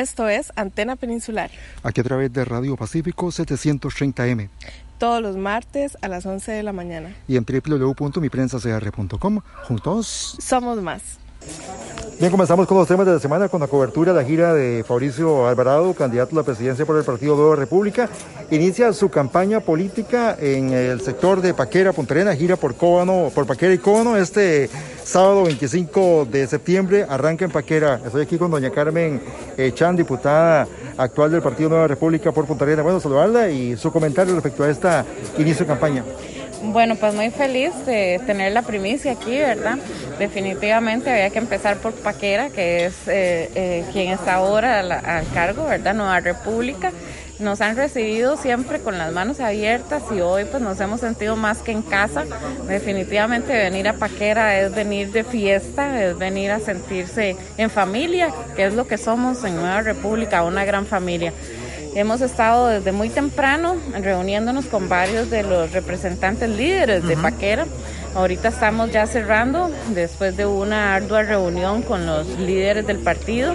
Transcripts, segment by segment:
Esto es Antena Peninsular. Aquí a través de Radio Pacífico 730M. Todos los martes a las 11 de la mañana. Y en www.miprensacr.com. Juntos somos más. Bien, comenzamos con los temas de la semana con la cobertura de la gira de Fabricio Alvarado, candidato a la presidencia por el Partido Nueva República. Inicia su campaña política en el sector de Paquera, Punta Arenas, gira por Cóbano, por Paquera y Cóbano. Este sábado 25 de septiembre arranca en Paquera. Estoy aquí con doña Carmen eh, Chan, diputada actual del Partido Nueva República por Punta Arenas. Bueno, saludarla y su comentario respecto a esta inicio de campaña. Bueno, pues muy feliz de tener la primicia aquí, ¿verdad? Definitivamente había que empezar por Paquera, que es eh, eh, quien está ahora al, cargo, ¿verdad? Nueva República. Nos han recibido siempre con las manos abiertas y hoy pues nos hemos sentido más que en casa. Definitivamente venir a Paquera es venir de fiesta, es venir a sentirse en familia, que es lo que somos en Nueva República, una gran familia. Hemos estado desde muy temprano reuniéndonos con varios de los representantes líderes de Paquera. Ahorita estamos ya cerrando después de una ardua reunión con los líderes del partido.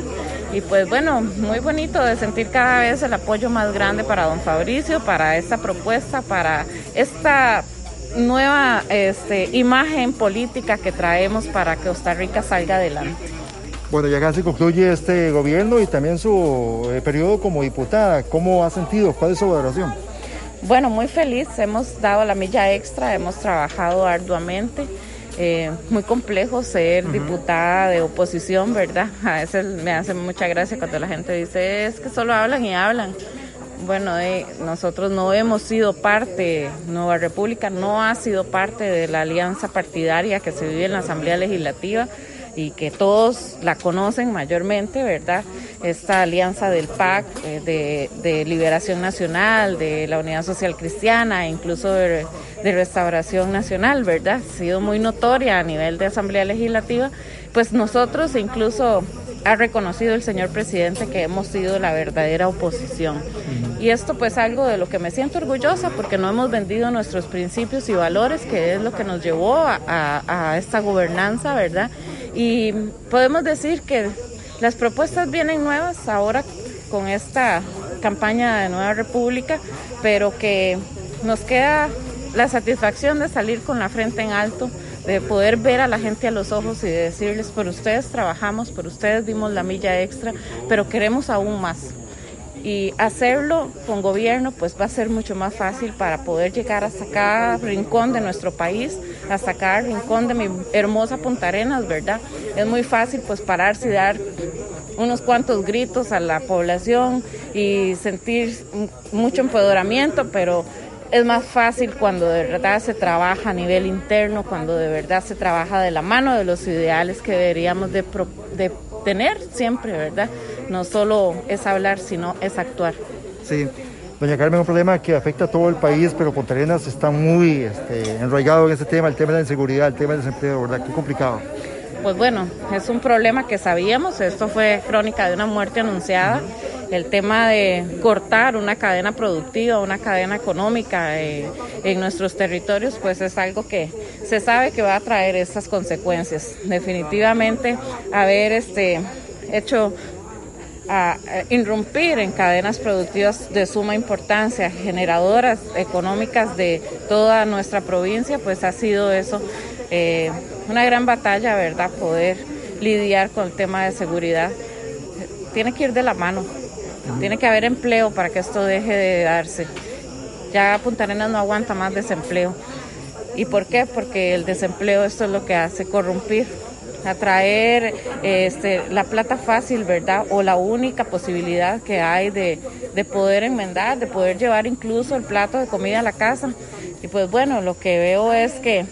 Y pues bueno, muy bonito de sentir cada vez el apoyo más grande para don Fabricio, para esta propuesta, para esta nueva este, imagen política que traemos para que Costa Rica salga adelante. Bueno, ya casi concluye este gobierno y también su eh, periodo como diputada. ¿Cómo ha sentido? ¿Cuál es su valoración? Bueno, muy feliz. Hemos dado la milla extra, hemos trabajado arduamente. Eh, muy complejo ser diputada de oposición, ¿verdad? A veces me hace mucha gracia cuando la gente dice, es que solo hablan y hablan. Bueno, eh, nosotros no hemos sido parte, Nueva República no ha sido parte de la alianza partidaria que se vive en la Asamblea Legislativa y que todos la conocen mayormente, ¿verdad? Esta alianza del PAC, eh, de, Liberación Nacional, de la Unidad Social Cristiana, incluso de, Restauración Nacional, ¿verdad? Ha sido muy notoria a nivel de Asamblea Legislativa, pues nosotros incluso ha reconocido el señor presidente que hemos sido la verdadera oposición. Y esto pues algo de lo que me siento orgullosa porque no hemos vendido nuestros principios y valores, que es lo que nos llevó a, a esta gobernanza, ¿verdad? Y podemos decir que las propuestas vienen nuevas ahora con esta campaña de Nueva República, pero que nos queda la satisfacción de salir con la frente en alto, de poder ver a la gente a los ojos y de decirles, por ustedes trabajamos, por ustedes dimos la milla extra, pero queremos aún más y hacerlo con gobierno pues va a ser mucho más fácil para poder llegar hasta cada rincón de nuestro país, hasta cada rincón de mi hermosa Punta Arenas, ¿verdad? Es muy fácil pues pararse y dar unos cuantos gritos a la población y sentir mucho empoderamiento, pero es más fácil cuando de verdad se trabaja a nivel interno, cuando de verdad se trabaja de la mano de los ideales que deberíamos de, de tener siempre, ¿verdad? No solo es hablar, sino es actuar. Sí. Doña Carmen, un problema que afecta a todo el país, pero Punta Arenas está muy este, enraigado en ese tema, el tema de la inseguridad, el tema del desempleo, ¿verdad? Qué complicado. Pues bueno, es un problema que sabíamos, esto fue crónica de una muerte anunciada. El tema de cortar una cadena productiva, una cadena económica eh, en nuestros territorios, pues es algo que se sabe que va a traer estas consecuencias. Definitivamente, haber este, hecho a, irrumpir en cadenas productivas de suma importancia, generadoras económicas de toda nuestra provincia, pues ha sido eso eh, una gran batalla, ¿verdad? Poder lidiar con el tema de seguridad. Tiene que ir de la mano, tiene que haber empleo para que esto deje de darse. Ya Punta Arenas no aguanta más desempleo. ¿Y por qué? Porque el desempleo esto es lo que hace corrompir atraer este, la plata fácil, ¿verdad? O la única posibilidad que hay de, de poder enmendar, de poder llevar incluso el plato de comida a la casa. Y pues bueno, lo que veo es que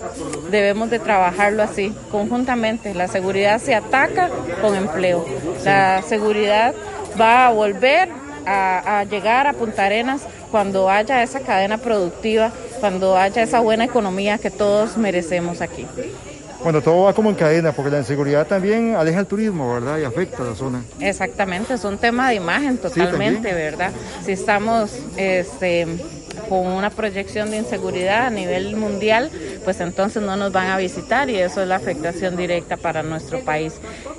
debemos de trabajarlo así, conjuntamente. La seguridad se ataca con empleo. La seguridad va a volver a, a, llegar a Punta Arenas cuando haya esa cadena productiva, cuando haya esa buena economía que todos merecemos aquí. Bueno, todo va como en cadena, porque la inseguridad también aleja el turismo, ¿verdad? Y afecta a la zona. Exactamente, es un tema de imagen totalmente, ¿verdad? Si estamos este, con una proyección de inseguridad a nivel mundial, pues entonces no nos van a visitar y eso es la afectación directa para nuestro país.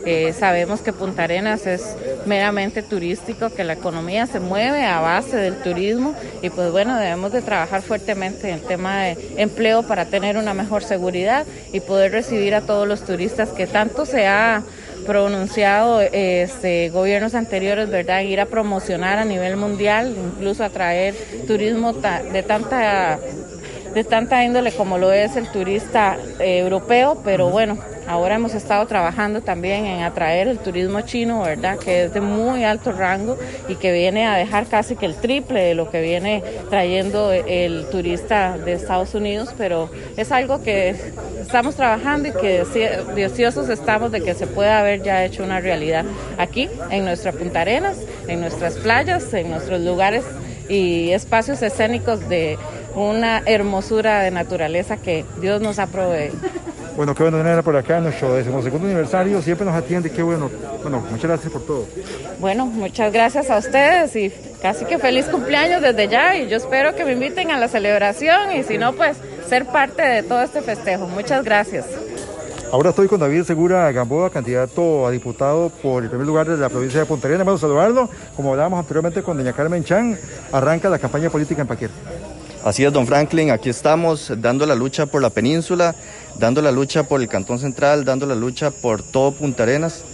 Eh, sabemos que Punta Arenas es meramente turístico, que la economía se mueve a base del turismo y pues bueno, debemos de trabajar fuertemente en el tema de empleo para tener una mejor seguridad y poder recibir a todos los turistas que tanto se ha pronunciado este, gobiernos anteriores, ¿verdad? Ir a promocionar a nivel mundial, incluso atraer turismo de tanta de tanta índole como lo es el turista eh, europeo, pero bueno, ahora hemos estado trabajando también en atraer el turismo chino, ¿verdad? Que es de muy alto rango y que viene a dejar casi que el triple de lo que viene trayendo el turista de Estados Unidos, pero es algo que estamos trabajando y que deseosos estamos de que se pueda haber ya hecho una realidad aquí en nuestra Punta Arenas, en nuestras playas, en nuestros lugares y espacios escénicos de una hermosura de naturaleza que Dios nos ha proveído. Bueno, qué bueno tenerla por acá en nuestro decimosegundo aniversario. Siempre nos atiende, qué bueno. Bueno, muchas gracias por todo. Bueno, muchas gracias a ustedes y casi que feliz cumpleaños desde ya. Y yo espero que me inviten a la celebración y si no, pues ser parte de todo este festejo. Muchas gracias. Ahora estoy con David Segura Gamboa, candidato a diputado por el primer lugar de la provincia de Punta Arenas. Vamos a saludarlo. Como hablábamos anteriormente con doña Carmen Chan, arranca la campaña política en Paquer. Así es, don Franklin, aquí estamos dando la lucha por la península, dando la lucha por el Cantón Central, dando la lucha por todo Punta Arenas.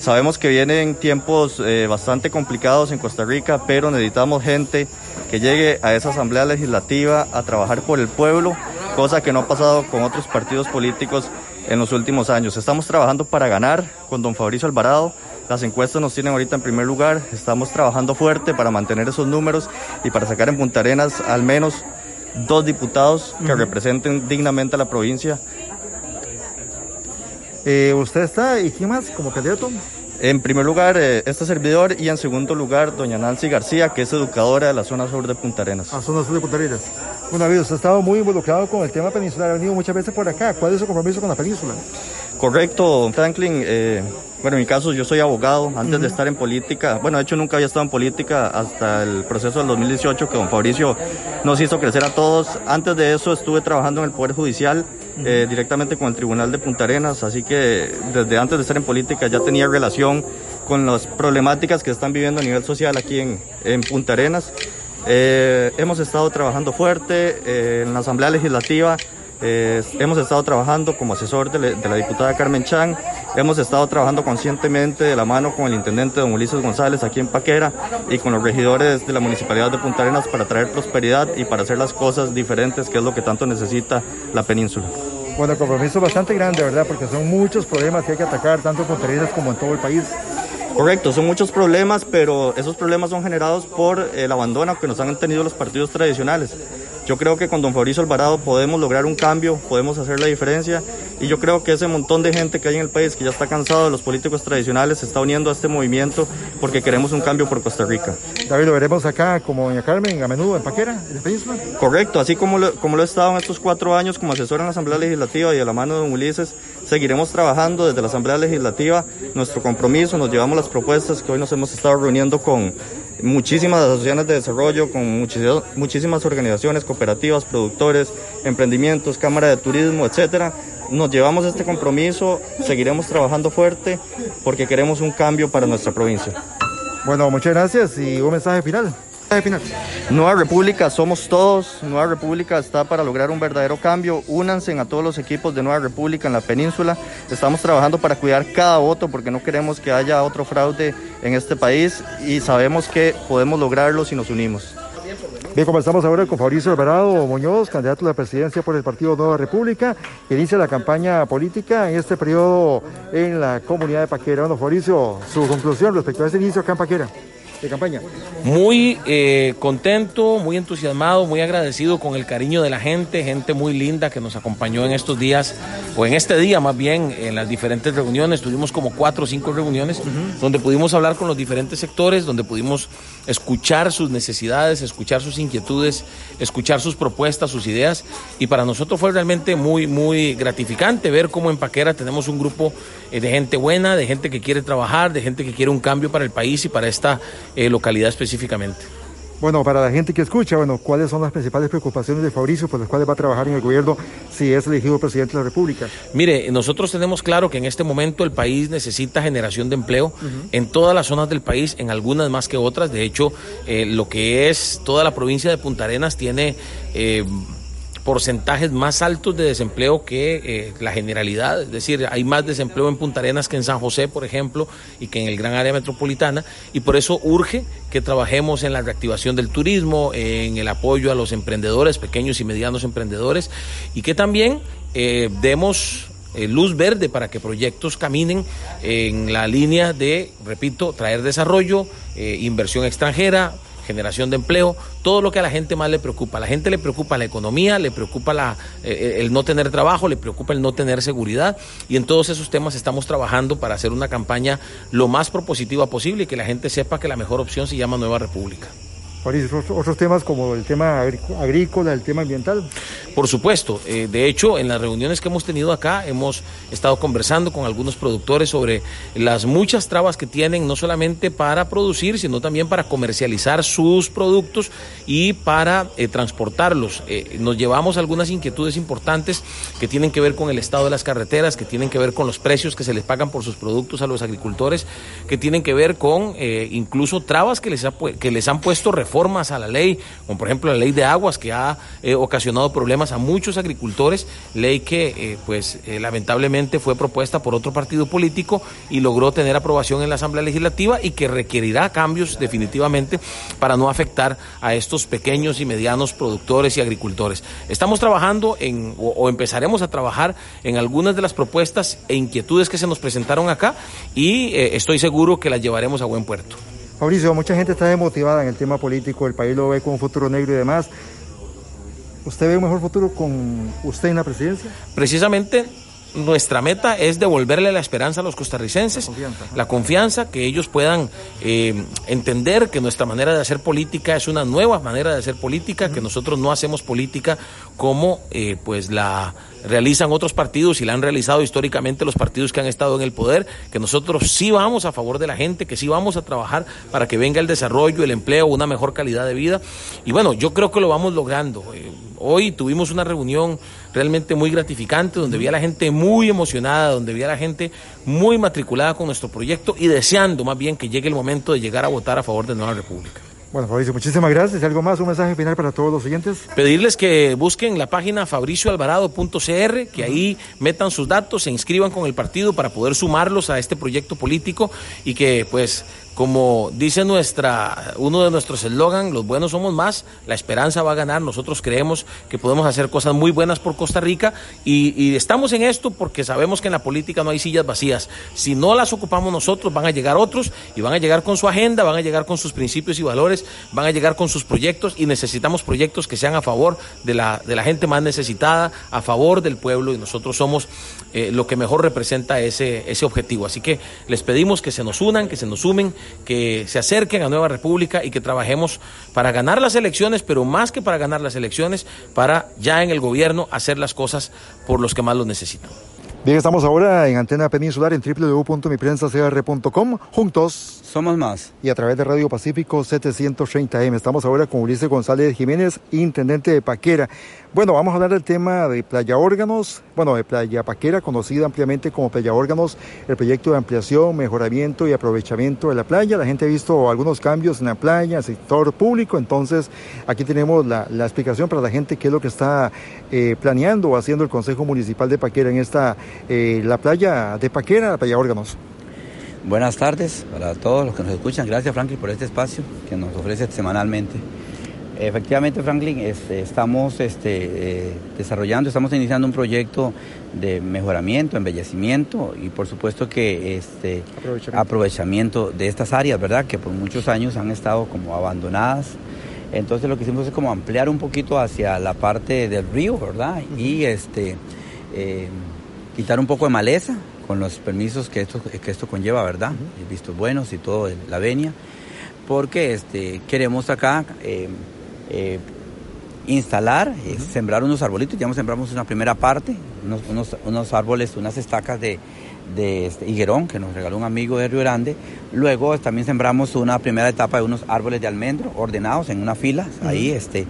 Sabemos que vienen tiempos eh, bastante complicados en Costa Rica, pero necesitamos gente que llegue a esa asamblea legislativa a trabajar por el pueblo, cosa que no ha pasado con otros partidos políticos en los últimos años. Estamos trabajando para ganar con don Fabricio Alvarado. Las encuestas nos tienen ahorita en primer lugar. Estamos trabajando fuerte para mantener esos números y para sacar en Punta Arenas al menos dos diputados que representen dignamente a la provincia. Eh, ¿Usted está y quién más como candidato? En primer lugar, eh, este servidor y en segundo lugar, doña Nancy García, que es educadora de la zona sur de Punta Arenas. Ah, zona sur de Punta Arenas. Bueno, David, usted ha estado muy involucrado con el tema peninsular, ha venido muchas veces por acá. ¿Cuál es su compromiso con la península? Correcto, Franklin. Eh, bueno, en mi caso yo soy abogado. Antes de estar en política, bueno, de hecho nunca había estado en política hasta el proceso del 2018 que don Fabricio nos hizo crecer a todos. Antes de eso estuve trabajando en el Poder Judicial eh, directamente con el Tribunal de Punta Arenas, así que desde antes de estar en política ya tenía relación con las problemáticas que están viviendo a nivel social aquí en, en Punta Arenas. Eh, hemos estado trabajando fuerte en la Asamblea Legislativa hemos estado trabajando como asesor de, la diputada Carmen Chan, hemos estado trabajando conscientemente de la mano con el intendente don Ulises González aquí en Paquera y con los regidores de la Municipalidad de Punta Arenas para traer prosperidad y para hacer las cosas diferentes, que es lo que tanto necesita la península. Bueno, el compromiso es bastante grande, ¿verdad? Porque son muchos problemas que hay que atacar, tanto en Punta Arenas como en todo el país. Correcto, son muchos problemas, pero esos problemas son generados por el abandono que nos han tenido los partidos tradicionales. Yo creo que con don Fabricio Alvarado podemos lograr un cambio, podemos hacer la diferencia y yo creo que ese montón de gente que hay en el país que ya está cansado de los políticos tradicionales se está uniendo a este movimiento porque queremos un cambio por Costa Rica. David, lo veremos acá como doña Carmen, a menudo en Paquera, en la península. Correcto, así como lo, como lo he estado en estos cuatro años como asesor en la Asamblea Legislativa y de la mano de don Ulises, seguiremos trabajando desde la Asamblea Legislativa nuestro compromiso, nos llevamos las propuestas que hoy nos hemos estado reuniendo con muchísimas asociaciones de desarrollo, con muchísimas organizaciones, cooperativas, productores, emprendimientos, cámara de turismo, etcétera. Nos llevamos este compromiso, seguiremos trabajando fuerte porque queremos un cambio para nuestra provincia. Bueno, muchas gracias y un mensaje final. Nueva República somos todos. Nueva República está para lograr un verdadero cambio. Únanse a todos los equipos de Nueva República en la península. Estamos trabajando para cuidar cada voto porque no queremos que haya otro fraude en este país y sabemos que podemos lograrlo si nos unimos. Bien, comenzamos ahora con Fabricio Alvarado Muñoz, candidato a la presidencia por el Partido Nueva República, que inicia la campaña política en este periodo en la comunidad de Paquera. Bueno, Fabricio, su conclusión respecto a este inicio acá en Paquera de campaña? Muy eh, contento, muy entusiasmado, muy agradecido con el cariño de la gente, gente muy linda que nos acompañó en estos días, o en este día más bien, en las diferentes reuniones. Tuvimos como cuatro o cinco reuniones donde pudimos hablar con los diferentes sectores, donde pudimos escuchar sus necesidades, escuchar sus inquietudes, escuchar sus propuestas, sus ideas. Y para nosotros fue realmente muy, muy gratificante ver cómo en Paquera tenemos un grupo eh, de gente buena, de gente que quiere trabajar, de gente que quiere un cambio para el país y para esta eh, localidad específicamente. Bueno, para la gente que escucha, bueno, ¿cuáles son las principales preocupaciones de Fabricio por las cuales va a trabajar en el gobierno si es elegido presidente de la República? Mire, nosotros tenemos claro que en este momento el país necesita generación de empleo en todas las zonas del país, en algunas más que otras. De hecho, eh, lo que es toda la provincia de Punta Arenas tiene... Eh, porcentajes más altos de desempleo que eh, la generalidad, es decir, hay más desempleo en Punta Arenas que en San José, por ejemplo, y que en el gran área metropolitana, y por eso urge que trabajemos en la reactivación del turismo, en el apoyo a los emprendedores, pequeños y medianos emprendedores, y que también eh, demos eh, luz verde para que proyectos caminen en la línea de, repito, traer desarrollo, inversión extranjera, generación de empleo, todo lo que a la gente más le preocupa. A la gente le preocupa la economía, le preocupa la, eh, el no tener trabajo, le preocupa el no tener seguridad y en todos esos temas estamos trabajando para hacer una campaña lo más propositiva posible y que la gente sepa que la mejor opción se llama Nueva República. Otros temas como el tema agrícola, el tema ambiental. Por supuesto, eh, de hecho, en las reuniones que hemos tenido acá hemos estado conversando con algunos productores sobre las muchas trabas que tienen, no solamente para producir, sino también para comercializar sus productos y para eh, transportarlos. Eh, nos llevamos algunas inquietudes importantes que tienen que ver con el estado de las carreteras, que tienen que ver con los precios que se les pagan por sus productos a los agricultores, que tienen que ver con incluso trabas que les, que les han puesto reformas a la ley, como por ejemplo la ley de aguas que ha ocasionado problemas a muchos agricultores, ley que eh, pues eh, lamentablemente fue propuesta por otro partido político y logró tener aprobación en la Asamblea Legislativa y que requerirá cambios definitivamente para no afectar a estos pequeños y medianos productores y agricultores. Estamos trabajando en o, empezaremos a trabajar en algunas de las propuestas e inquietudes que se nos presentaron acá y eh, estoy seguro que las llevaremos a buen puerto. Fabricio, mucha gente está desmotivada en el tema político, el país lo ve con un futuro negro y demás. ¿Usted ve un mejor futuro con usted en la presidencia? Precisamente nuestra meta es devolverle la esperanza a los costarricenses, la confianza, que ellos puedan eh, entender que nuestra manera de hacer política es una nueva manera de hacer política, que nosotros no hacemos política como eh, pues la realizan otros partidos y la han realizado históricamente los partidos que han estado en el poder, que nosotros sí vamos a favor de la gente, que sí vamos a trabajar para que venga el desarrollo, el empleo, una mejor calidad de vida. Y bueno, yo creo que lo vamos logrando. Eh, hoy tuvimos una reunión realmente muy gratificante, donde vi a la gente muy emocionada, donde vi a la gente muy matriculada con nuestro proyecto y deseando más bien que llegue el momento de llegar a votar a favor de Nueva República. Bueno, Fabricio, muchísimas gracias. ¿Algo más? ¿Un mensaje final para todos los oyentes? Pedirles que busquen la página fabricioalvarado.cr, que ahí metan sus datos, se inscriban con el partido para poder sumarlos a este proyecto político y que pues como dice nuestra, uno de nuestros eslogan, los buenos somos más, la esperanza va a ganar, nosotros creemos que podemos hacer cosas muy buenas por Costa Rica y, estamos en esto porque sabemos que en la política no hay sillas vacías. Si no las ocupamos nosotros, van a llegar otros y van a llegar con su agenda, van a llegar con sus principios y valores, van a llegar con sus proyectos y necesitamos proyectos que sean a favor de la, de la gente más necesitada, a favor del pueblo y nosotros somos eh, lo que mejor representa ese, ese objetivo. Así que les pedimos que se nos unan, que se nos sumen que se acerquen a Nueva República y que trabajemos para ganar las elecciones, pero más que para ganar las elecciones, para ya en el gobierno hacer las cosas por los que más lo necesitan. Bien, estamos ahora en Antena Peninsular en www.miprensacr.com. Juntos somos más. Y a través de Radio Pacífico 730M. Estamos ahora con Ulises González Jiménez, intendente de Paquera. Bueno, vamos a hablar del tema de Playa Órganos, bueno, de Playa Paquera, conocida ampliamente como Playa Órganos, el proyecto de ampliación, mejoramiento y aprovechamiento de la playa. La gente ha visto algunos cambios en la playa, el sector público, entonces aquí tenemos la, explicación para la gente qué es lo que está eh, planeando o haciendo el Consejo Municipal de Paquera en esta, eh, la playa de Paquera, la Playa Órganos. Buenas tardes para todos los que nos escuchan. Gracias, Franklin, por este espacio que nos ofrece semanalmente. Efectivamente, Franklin, este, estamos este, eh, desarrollando, estamos iniciando un proyecto de mejoramiento, embellecimiento y por supuesto que este aprovechamiento. de estas áreas, ¿verdad? Que por muchos años han estado como abandonadas. Entonces lo que hicimos es como ampliar un poquito hacia la parte del río, ¿verdad? Y este eh, quitar un poco de maleza con los permisos que esto, que esto conlleva, ¿verdad? Vistos buenos y todo, la venia porque este, queremos acá eh, eh, instalar, sembrar unos arbolitos. Ya sembramos una primera parte, unos, unos, árboles, unas estacas de, de este, higuerón que nos regaló un amigo de Río Grande. Luego también sembramos una primera etapa de unos árboles de almendro ordenados en una fila, ahí este,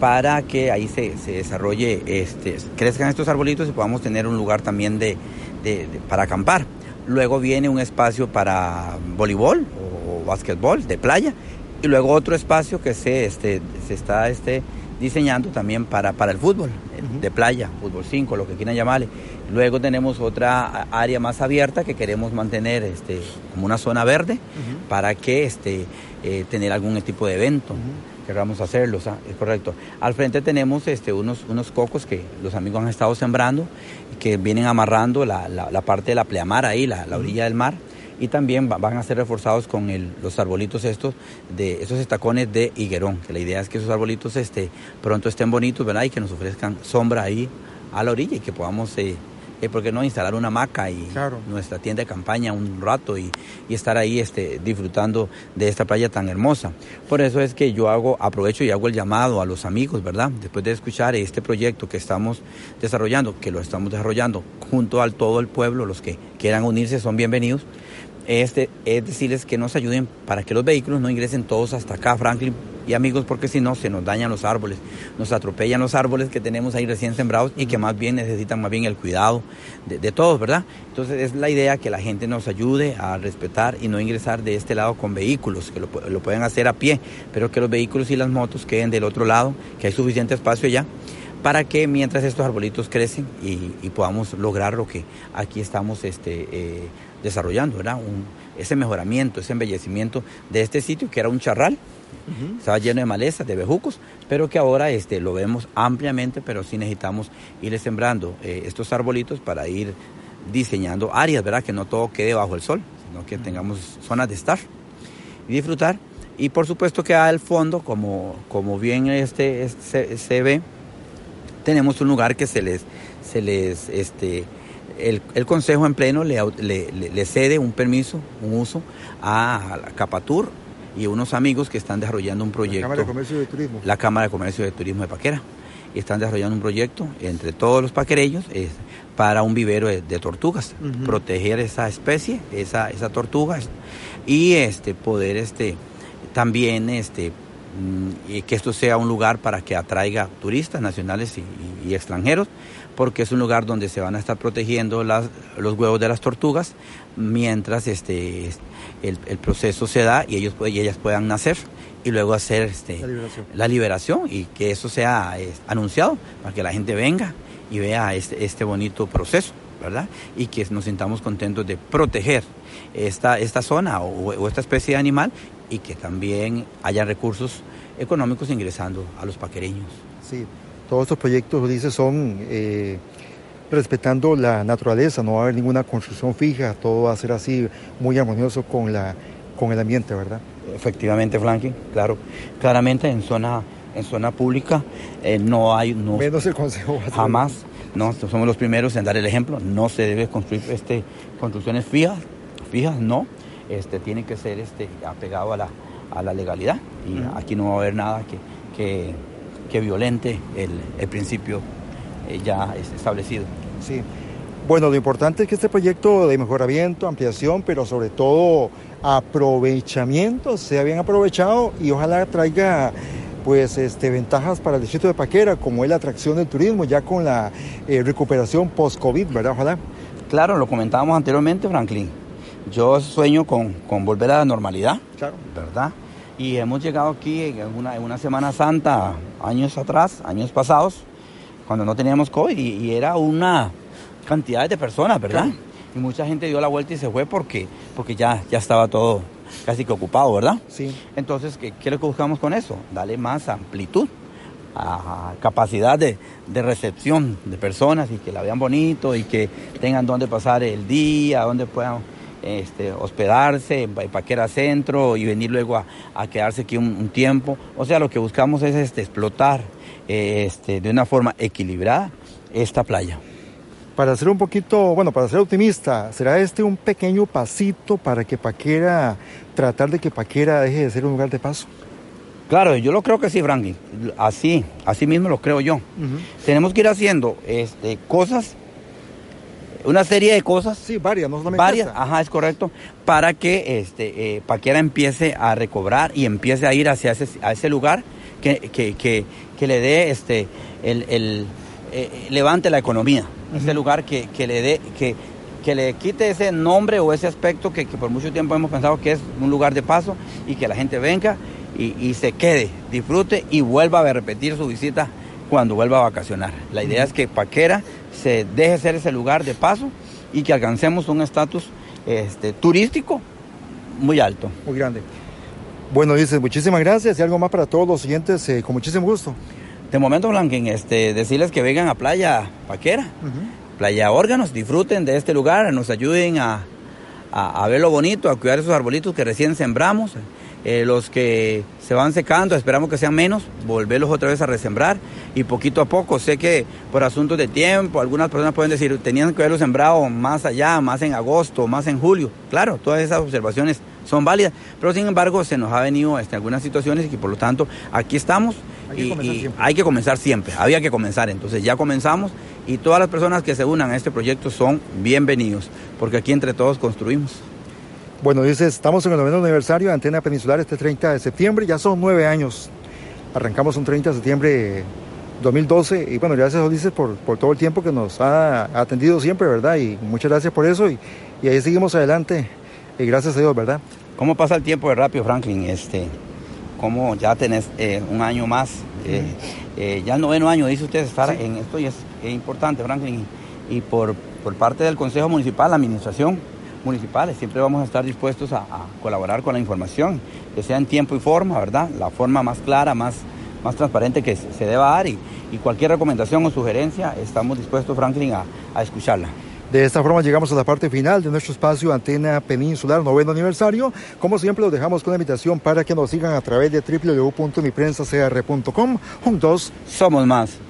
para que ahí se, se, desarrolle, este, crezcan estos arbolitos y podamos tener un lugar también de, de, para acampar. Luego viene un espacio para voleibol o, o básquetbol de playa y luego otro espacio que se, este, se está este, diseñando también para, para el fútbol, de playa, fútbol 5, lo que quieran llamarle. Luego tenemos otra área más abierta que queremos mantener este, como una zona verde para que este, eh, tener algún tipo de evento. Queramos hacerlo, es correcto. Al frente tenemos este, unos, unos cocos que los amigos han estado sembrando, que vienen amarrando la, la, parte de la pleamar ahí, la, la orilla del mar y también van a ser reforzados con los arbolitos estos, de esos estacones de higuerón, que la idea es que esos arbolitos este, pronto estén bonitos, ¿verdad? Y que nos ofrezcan sombra ahí a la orilla y que podamos... Eh, eh, ¿por qué no instalar una hamaca y nuestra tienda de campaña un rato y, estar ahí este, disfrutando de esta playa tan hermosa? Por eso es que yo hago, aprovecho y hago el llamado a los amigos, ¿verdad? Después de escuchar este proyecto que estamos desarrollando, que lo estamos desarrollando junto al todo el pueblo, los que quieran unirse son bienvenidos este, es decirles que nos ayuden para que los vehículos no ingresen todos hasta acá, Franklin y amigos, porque si no se nos dañan los árboles, nos atropellan los árboles que tenemos ahí recién sembrados y que más bien necesitan más bien el cuidado de, todos, ¿verdad? Entonces es la idea que la gente nos ayude a respetar y no ingresar de este lado con vehículos, que lo, pueden hacer a pie, pero que los vehículos y las motos queden del otro lado, que hay suficiente espacio ya para que mientras estos arbolitos crecen y, podamos lograr lo que aquí estamos este, eh, desarrollando, ¿verdad? Un, ese mejoramiento, ese embellecimiento de este sitio que era un charral, estaba lleno de malezas, de bejucos, pero que ahora este, lo vemos ampliamente, pero sí necesitamos ir sembrando eh, estos arbolitos para ir diseñando áreas, ¿verdad? Que no todo quede bajo el sol, sino que tengamos zonas de estar y disfrutar. Y por supuesto que al fondo, como, como bien este, se, se, ve, tenemos un lugar que se les, se les este, el, Consejo en pleno le, cede un permiso, un uso a la Capatur y unos amigos que están desarrollando un proyecto. La Cámara de Comercio de Turismo. La Cámara de Comercio de Turismo de Paquera. Y están desarrollando un proyecto entre todos los paquereños para un vivero de, tortugas, proteger esa especie, esa, esa tortuga y este, poder este, también este, y que esto sea un lugar para que atraiga turistas nacionales y extranjeros porque es un lugar donde se van a estar protegiendo las, los huevos de las tortugas mientras este, el, proceso se da y, ellos, y ellas puedan nacer y luego hacer este, la, liberación. y que eso sea anunciado para que la gente venga y vea este, este bonito proceso. ¿Verdad? Y que nos sintamos contentos de proteger esta, esta zona o, o esta especie de animal y que también haya recursos económicos ingresando a los paquereños. Sí, todos estos proyectos, dice, son eh, respetando la naturaleza, no va a haber ninguna construcción fija, todo va a ser así muy armonioso con, la, con el ambiente, ¿verdad? Efectivamente, Franklin, claro. Claramente en zona, en zona pública eh, no hay... No, Menos el Consejo. Jamás. No, somos los primeros en dar el ejemplo. No se debe construir este, construcciones fijas, fijas no. Este, tiene que ser este, apegado a la, a la legalidad y aquí no va a haber nada que, que que violente el, principio eh, ya establecido. Sí. Bueno, lo importante es que este proyecto de mejoramiento, ampliación, pero sobre todo aprovechamiento sea bien aprovechado y ojalá traiga pues este, ventajas para el distrito de Paquera, como es la atracción del turismo, ya con la eh, recuperación post-COVID, ¿verdad? Ojalá. Claro, lo comentábamos anteriormente, Franklin. Yo sueño con, con volver a la normalidad, claro. ¿verdad? Y hemos llegado aquí en una, en una Semana Santa, años atrás, años pasados, cuando no teníamos COVID, y, era una cantidad de personas, ¿verdad? Y mucha gente dio la vuelta y se fue porque, porque ya, ya estaba todo casi que ocupado, ¿verdad? Sí. Entonces, ¿qué, es lo que buscamos con eso? Darle más amplitud, a capacidad de, de, recepción de personas y que la vean bonito y que tengan donde pasar el día, donde puedan este, hospedarse en Paquera Centro y venir luego a, quedarse aquí un, tiempo. O sea, lo que buscamos es este, explotar este, de una forma equilibrada esta playa. Para ser un poquito, bueno, para ser optimista, ¿será este un pequeño pasito para que Paquera, tratar de que Paquera deje de ser un lugar de paso? Claro, yo lo creo que sí, Franklin. Así, así mismo lo creo yo. Tenemos que ir haciendo este, cosas, una serie de cosas. Sí, varias, no solamente Varias, esta. ajá, es correcto, para que este, eh, Paquera empiece a recobrar y empiece a ir hacia ese, a ese lugar que, que, que, que le dé, este, el, el, eh, levante la economía. Ese lugar que, que le dé, que, que le quite ese nombre o ese aspecto que, que por mucho tiempo hemos pensado que es un lugar de paso y que la gente venga y, y se quede, disfrute y vuelva a repetir su visita cuando vuelva a vacacionar. La idea es que Paquera se deje ser ese lugar de paso y que alcancemos un estatus este, turístico muy alto. Muy grande. Bueno, dices, muchísimas gracias y algo más para todos los siguientes, eh, con muchísimo gusto. De momento, Blanquen, este, decirles que vengan a Playa Paquera, Playa Órganos, disfruten de este lugar, nos ayuden a, a, a ver lo bonito, a cuidar esos arbolitos que recién sembramos. Eh, los que se van secando, esperamos que sean menos, volverlos otra vez a resembrar y poquito a poco. Sé que por asuntos de tiempo, algunas personas pueden decir, tenían que haberlo sembrado más allá, más en agosto, más en julio. Claro, todas esas observaciones son válidas, pero sin embargo se nos ha venido este, algunas situaciones y que por lo tanto aquí estamos Hay que y, comenzar y siempre. hay que comenzar siempre, había que comenzar, entonces ya comenzamos y todas las personas que se unan a este proyecto son bienvenidos, porque aquí entre todos construimos. Bueno, dices, estamos en el noveno aniversario de Antena Peninsular este 30 de septiembre, ya son nueve años. Arrancamos un 30 de septiembre 2012 y bueno, gracias Ulises por, por todo el tiempo que nos ha atendido siempre, ¿verdad? Y muchas gracias por eso y, y ahí seguimos adelante y gracias a Dios, ¿verdad? ¿Cómo pasa el tiempo de rápido, Franklin? Este, ¿Cómo ya tenés eh, un año más? eh, eh, ya el noveno año, dice usted, estar en esto y es, es importante, Franklin. Y, y por, por parte del Consejo Municipal, la Administración Municipal, siempre vamos a estar dispuestos a, a colaborar con la información, que sea en tiempo y forma, ¿verdad? La forma más clara, más, más transparente que se se deba dar y, y cualquier recomendación o sugerencia, estamos dispuestos, Franklin, a, a escucharla. De esta forma llegamos a la parte final de nuestro espacio Antena Peninsular noveno aniversario. Como siempre los dejamos con la invitación para que nos sigan a través de www.miprensacr.com. Juntos Somos más.